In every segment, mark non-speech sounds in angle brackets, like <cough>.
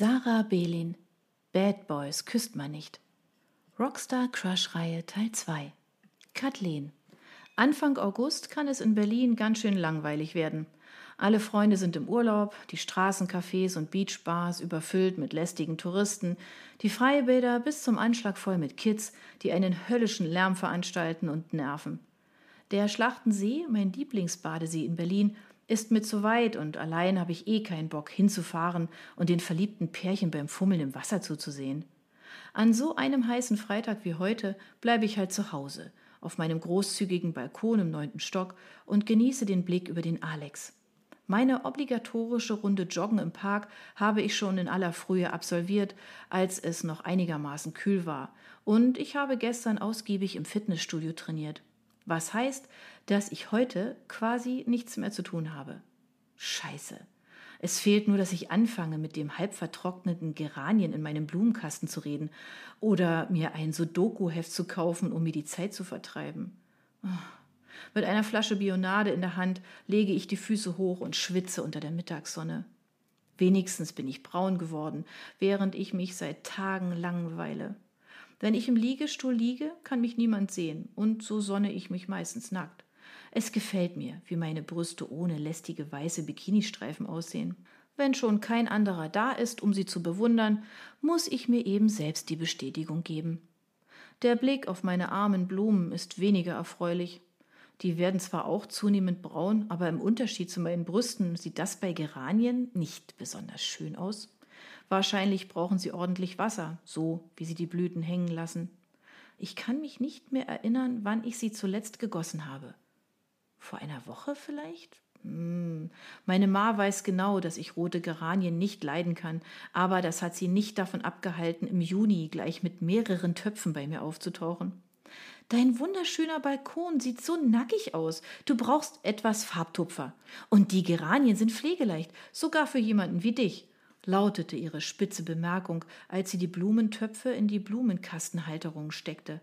Sarah Belin Bad Boys küsst man nicht. Rockstar Crush Reihe Teil 2. Kathleen. Anfang August kann es in Berlin ganz schön langweilig werden. Alle Freunde sind im Urlaub, die Straßencafés und Beachbars überfüllt mit lästigen Touristen, die Freibäder bis zum Anschlag voll mit Kids, die einen höllischen Lärm veranstalten und nerven. Der Schlachtensee, mein Lieblingsbadesee in Berlin, ist mir zu weit und allein habe ich eh keinen Bock hinzufahren und den verliebten Pärchen beim Fummeln im Wasser zuzusehen. An so einem heißen Freitag wie heute bleibe ich halt zu Hause, auf meinem großzügigen Balkon im neunten Stock und genieße den Blick über den Alex. Meine obligatorische Runde Joggen im Park habe ich schon in aller Frühe absolviert, als es noch einigermaßen kühl war, und ich habe gestern ausgiebig im Fitnessstudio trainiert. Was heißt, dass ich heute quasi nichts mehr zu tun habe. Scheiße. Es fehlt nur, dass ich anfange, mit dem halb vertrockneten Geranien in meinem Blumenkasten zu reden oder mir ein Sudoku-Heft zu kaufen, um mir die Zeit zu vertreiben. Mit einer Flasche Bionade in der Hand lege ich die Füße hoch und schwitze unter der Mittagssonne. Wenigstens bin ich braun geworden, während ich mich seit Tagen langweile. Wenn ich im Liegestuhl liege, kann mich niemand sehen, und so sonne ich mich meistens nackt. Es gefällt mir, wie meine Brüste ohne lästige weiße Bikinistreifen aussehen. Wenn schon kein anderer da ist, um sie zu bewundern, muss ich mir eben selbst die Bestätigung geben. Der Blick auf meine armen Blumen ist weniger erfreulich. Die werden zwar auch zunehmend braun, aber im Unterschied zu meinen Brüsten sieht das bei Geranien nicht besonders schön aus. Wahrscheinlich brauchen sie ordentlich Wasser, so wie sie die Blüten hängen lassen. Ich kann mich nicht mehr erinnern, wann ich sie zuletzt gegossen habe. Vor einer Woche vielleicht? Hm. Meine Ma weiß genau, dass ich rote Geranien nicht leiden kann, aber das hat sie nicht davon abgehalten, im Juni gleich mit mehreren Töpfen bei mir aufzutauchen. Dein wunderschöner Balkon sieht so nackig aus. Du brauchst etwas Farbtupfer. Und die Geranien sind pflegeleicht, sogar für jemanden wie dich lautete ihre spitze Bemerkung, als sie die Blumentöpfe in die Blumenkastenhalterung steckte.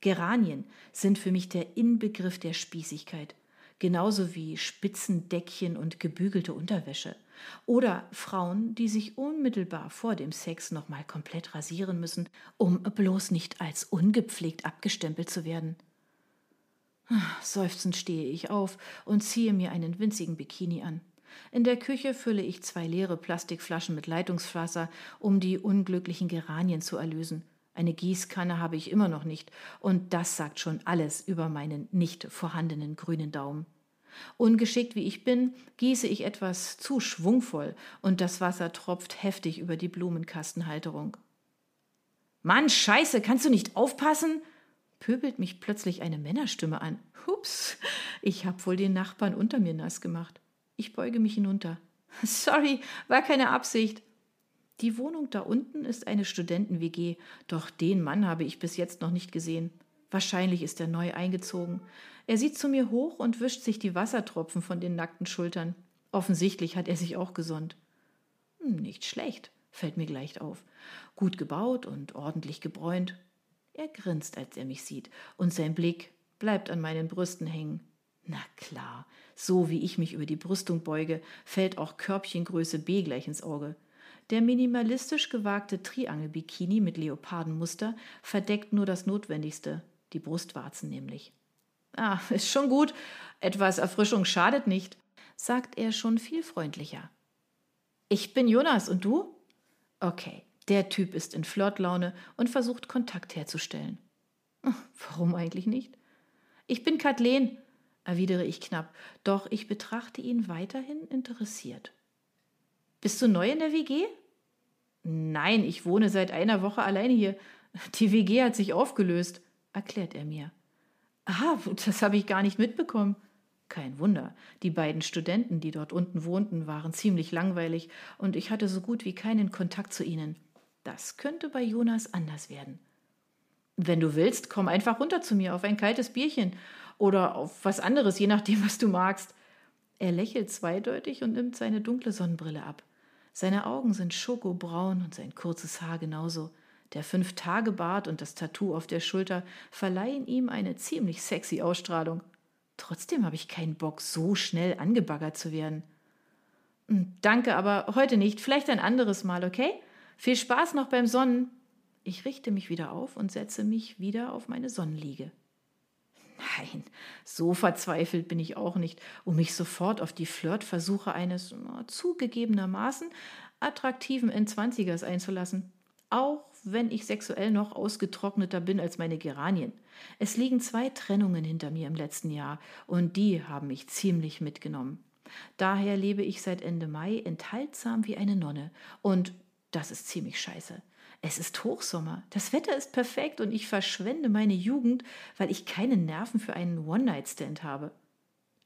Geranien sind für mich der Inbegriff der Spießigkeit, genauso wie Spitzendeckchen und gebügelte Unterwäsche. Oder Frauen, die sich unmittelbar vor dem Sex nochmal komplett rasieren müssen, um bloß nicht als ungepflegt abgestempelt zu werden. Seufzend stehe ich auf und ziehe mir einen winzigen Bikini an. In der Küche fülle ich zwei leere Plastikflaschen mit Leitungswasser, um die unglücklichen Geranien zu erlösen. Eine Gießkanne habe ich immer noch nicht, und das sagt schon alles über meinen nicht vorhandenen grünen Daumen. Ungeschickt wie ich bin, gieße ich etwas zu schwungvoll, und das Wasser tropft heftig über die Blumenkastenhalterung. Mann, scheiße, kannst du nicht aufpassen? pöbelt mich plötzlich eine Männerstimme an. Hups, ich hab wohl den Nachbarn unter mir nass gemacht. Ich beuge mich hinunter. <laughs> Sorry, war keine Absicht. Die Wohnung da unten ist eine Studenten-WG, doch den Mann habe ich bis jetzt noch nicht gesehen. Wahrscheinlich ist er neu eingezogen. Er sieht zu mir hoch und wischt sich die Wassertropfen von den nackten Schultern. Offensichtlich hat er sich auch gesonnt. Hm, nicht schlecht, fällt mir gleich auf. Gut gebaut und ordentlich gebräunt. Er grinst, als er mich sieht, und sein Blick bleibt an meinen Brüsten hängen. Na klar, so wie ich mich über die Brüstung beuge, fällt auch Körbchengröße B gleich ins Auge. Der minimalistisch gewagte Triangel-Bikini mit Leopardenmuster verdeckt nur das Notwendigste, die Brustwarzen nämlich. Ah, <laughs> ist schon gut. Etwas Erfrischung schadet nicht, sagt er schon viel freundlicher. Ich bin Jonas und du? Okay, der Typ ist in Flirtlaune und versucht Kontakt herzustellen. Warum eigentlich nicht? Ich bin Kathleen, erwidere ich knapp, doch ich betrachte ihn weiterhin interessiert. Bist du neu in der WG? Nein, ich wohne seit einer Woche alleine hier. Die WG hat sich aufgelöst, erklärt er mir. Ah, das habe ich gar nicht mitbekommen. Kein Wunder, die beiden Studenten, die dort unten wohnten, waren ziemlich langweilig und ich hatte so gut wie keinen Kontakt zu ihnen. Das könnte bei Jonas anders werden. Wenn du willst, komm einfach runter zu mir auf ein kaltes Bierchen oder auf was anderes, je nachdem, was du magst. Er lächelt zweideutig und nimmt seine dunkle Sonnenbrille ab. Seine Augen sind schokobraun und sein kurzes Haar genauso. Der Fünf-Tage-Bart und das Tattoo auf der Schulter verleihen ihm eine ziemlich sexy Ausstrahlung. Trotzdem habe ich keinen Bock, so schnell angebaggert zu werden. Hm, danke, aber heute nicht. Vielleicht ein anderes Mal, okay? Viel Spaß noch beim Sonnen. Ich richte mich wieder auf und setze mich wieder auf meine Sonnenliege. Nein, so verzweifelt bin ich auch nicht, um mich sofort auf die Flirtversuche eines zugegebenermaßen attraktiven N20ers einzulassen. Auch wenn ich sexuell noch ausgetrockneter bin als meine Geranien. Es liegen zwei Trennungen hinter mir im letzten Jahr und die haben mich ziemlich mitgenommen. Daher lebe ich seit Ende Mai enthaltsam wie eine Nonne und das ist ziemlich scheiße. Es ist Hochsommer, das Wetter ist perfekt und ich verschwende meine Jugend, weil ich keine Nerven für einen One-Night-Stand habe.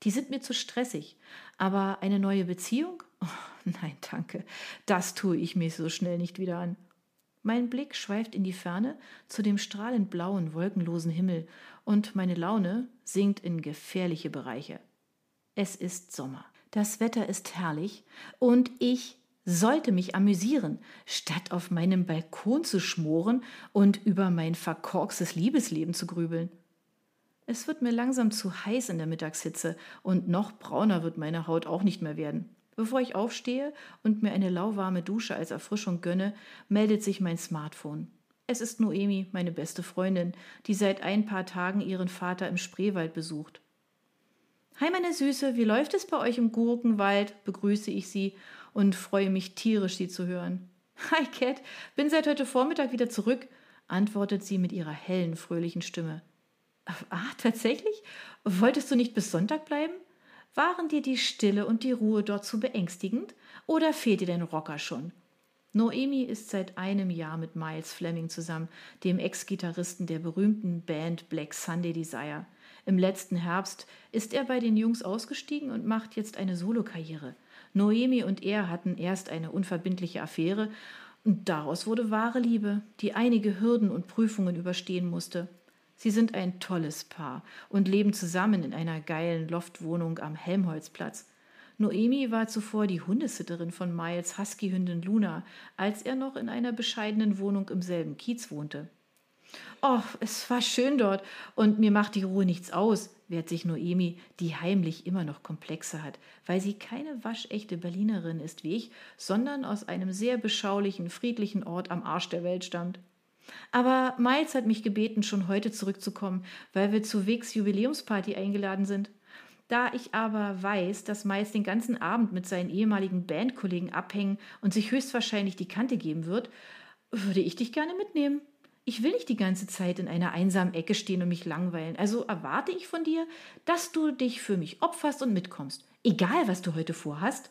Die sind mir zu stressig. Aber eine neue Beziehung? Oh, nein, danke. Das tue ich mir so schnell nicht wieder an. Mein Blick schweift in die Ferne zu dem strahlend blauen, wolkenlosen Himmel und meine Laune sinkt in gefährliche Bereiche. Es ist Sommer. Das Wetter ist herrlich und ich sollte mich amüsieren, statt auf meinem Balkon zu schmoren und über mein verkorkstes Liebesleben zu grübeln. Es wird mir langsam zu heiß in der Mittagshitze und noch brauner wird meine Haut auch nicht mehr werden. Bevor ich aufstehe und mir eine lauwarme Dusche als Erfrischung gönne, meldet sich mein Smartphone. Es ist Noemi, meine beste Freundin, die seit ein paar Tagen ihren Vater im Spreewald besucht. Hi, meine Süße, wie läuft es bei euch im Gurkenwald? begrüße ich sie und freue mich tierisch, sie zu hören. Hi, Cat, bin seit heute Vormittag wieder zurück, antwortet sie mit ihrer hellen, fröhlichen Stimme. Ah, tatsächlich? Wolltest du nicht bis Sonntag bleiben? Waren dir die Stille und die Ruhe dort zu beängstigend? Oder fehlt dir dein Rocker schon? Noemi ist seit einem Jahr mit Miles Fleming zusammen, dem Ex-Gitarristen der berühmten Band Black Sunday Desire. Im letzten Herbst ist er bei den Jungs ausgestiegen und macht jetzt eine Solokarriere. Noemi und er hatten erst eine unverbindliche Affäre und daraus wurde wahre Liebe, die einige Hürden und Prüfungen überstehen musste. Sie sind ein tolles Paar und leben zusammen in einer geilen Loftwohnung am Helmholtzplatz. Noemi war zuvor die Hundesitterin von Miles Husky-Hündin Luna, als er noch in einer bescheidenen Wohnung im selben Kiez wohnte. Oh, es war schön dort und mir macht die Ruhe nichts aus, wehrt sich Noemi, die heimlich immer noch Komplexe hat, weil sie keine waschechte Berlinerin ist wie ich, sondern aus einem sehr beschaulichen, friedlichen Ort am Arsch der Welt stammt. Aber Miles hat mich gebeten, schon heute zurückzukommen, weil wir zu Wegs Jubiläumsparty eingeladen sind. Da ich aber weiß, dass Miles den ganzen Abend mit seinen ehemaligen Bandkollegen abhängen und sich höchstwahrscheinlich die Kante geben wird, würde ich dich gerne mitnehmen. Ich will nicht die ganze Zeit in einer einsamen Ecke stehen und mich langweilen. Also erwarte ich von dir, dass du dich für mich opferst und mitkommst. Egal, was du heute vorhast.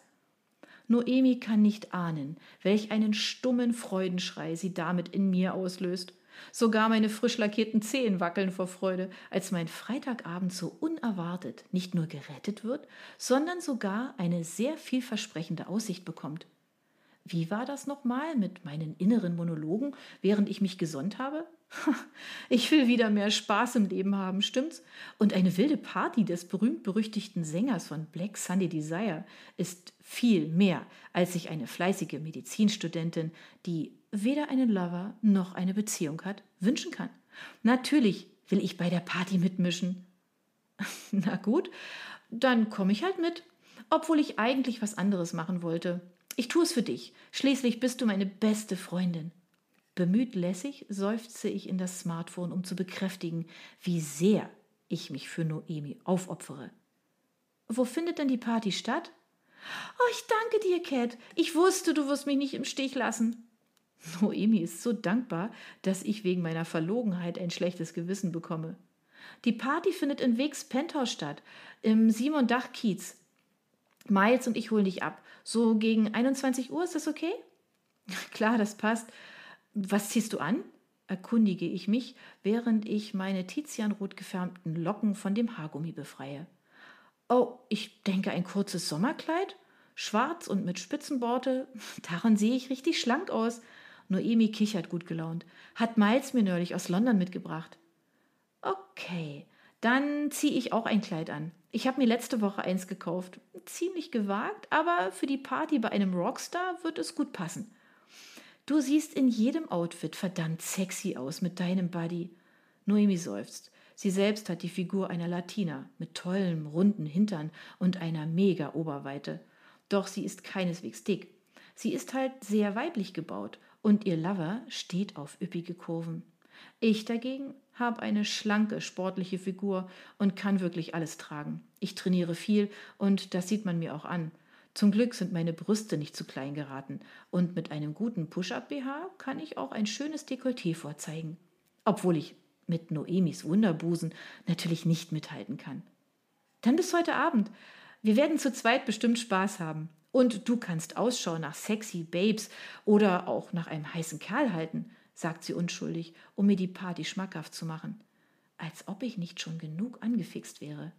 Noemi kann nicht ahnen, welch einen stummen Freudenschrei sie damit in mir auslöst. Sogar meine frisch lackierten Zehen wackeln vor Freude, als mein Freitagabend so unerwartet nicht nur gerettet wird, sondern sogar eine sehr vielversprechende Aussicht bekommt. Wie war das nochmal mit meinen inneren Monologen, während ich mich gesonnt habe? <laughs> Ich will wieder mehr Spaß im Leben haben, stimmt's? Und eine wilde Party des berühmt-berüchtigten Sängers von Black Sunday Desire ist viel mehr, als sich eine fleißige Medizinstudentin, die weder einen Lover noch eine Beziehung hat, wünschen kann. Natürlich will ich bei der Party mitmischen. <laughs> Na gut, dann komme ich halt mit, obwohl ich eigentlich was anderes machen wollte. Ich tue es für dich. Schließlich bist du meine beste Freundin. Bemüht lässig seufze ich in das Smartphone, um zu bekräftigen, wie sehr ich mich für Noemi aufopfere. Wo findet denn die Party statt? Oh, ich danke dir, Cat. Ich wusste, du wirst mich nicht im Stich lassen. Noemi ist so dankbar, dass ich wegen meiner Verlogenheit ein schlechtes Gewissen bekomme. Die Party findet in Wegs Penthouse statt, im Simon Dach Kiez. Miles und ich holen dich ab. So gegen 21 Uhr, ist das okay? <laughs> Klar, das passt. Was ziehst du an? erkundige ich mich, während ich meine tizianrot gefärbten Locken von dem Haargummi befreie. Oh, ich denke ein kurzes Sommerkleid? Schwarz und mit Spitzenborte? <laughs> Daran sehe ich richtig schlank aus. Noemi kichert gut gelaunt. Hat Miles mir neulich aus London mitgebracht. Okay, dann ziehe ich auch ein Kleid an. Ich habe mir letzte Woche eins gekauft. Ziemlich gewagt, aber für die Party bei einem Rockstar wird es gut passen. Du siehst in jedem Outfit verdammt sexy aus mit deinem Buddy. Noemi seufzt. Sie selbst hat die Figur einer Latina mit tollem, runden Hintern und einer mega Oberweite. Doch sie ist keineswegs dick. Sie ist halt sehr weiblich gebaut und ihr Lover steht auf üppige Kurven. Ich dagegen habe eine schlanke, sportliche Figur und kann wirklich alles tragen. Ich trainiere viel und das sieht man mir auch an. Zum Glück sind meine Brüste nicht zu klein geraten und mit einem guten Push-Up-BH kann ich auch ein schönes Dekolleté vorzeigen. Obwohl ich mit Noemis Wunderbusen natürlich nicht mithalten kann. Dann bis heute Abend. Wir werden zu zweit bestimmt Spaß haben. Und du kannst Ausschau nach sexy Babes oder auch nach einem heißen Kerl halten, sagt sie unschuldig, um mir die Party schmackhaft zu machen. Als ob ich nicht schon genug angefixt wäre.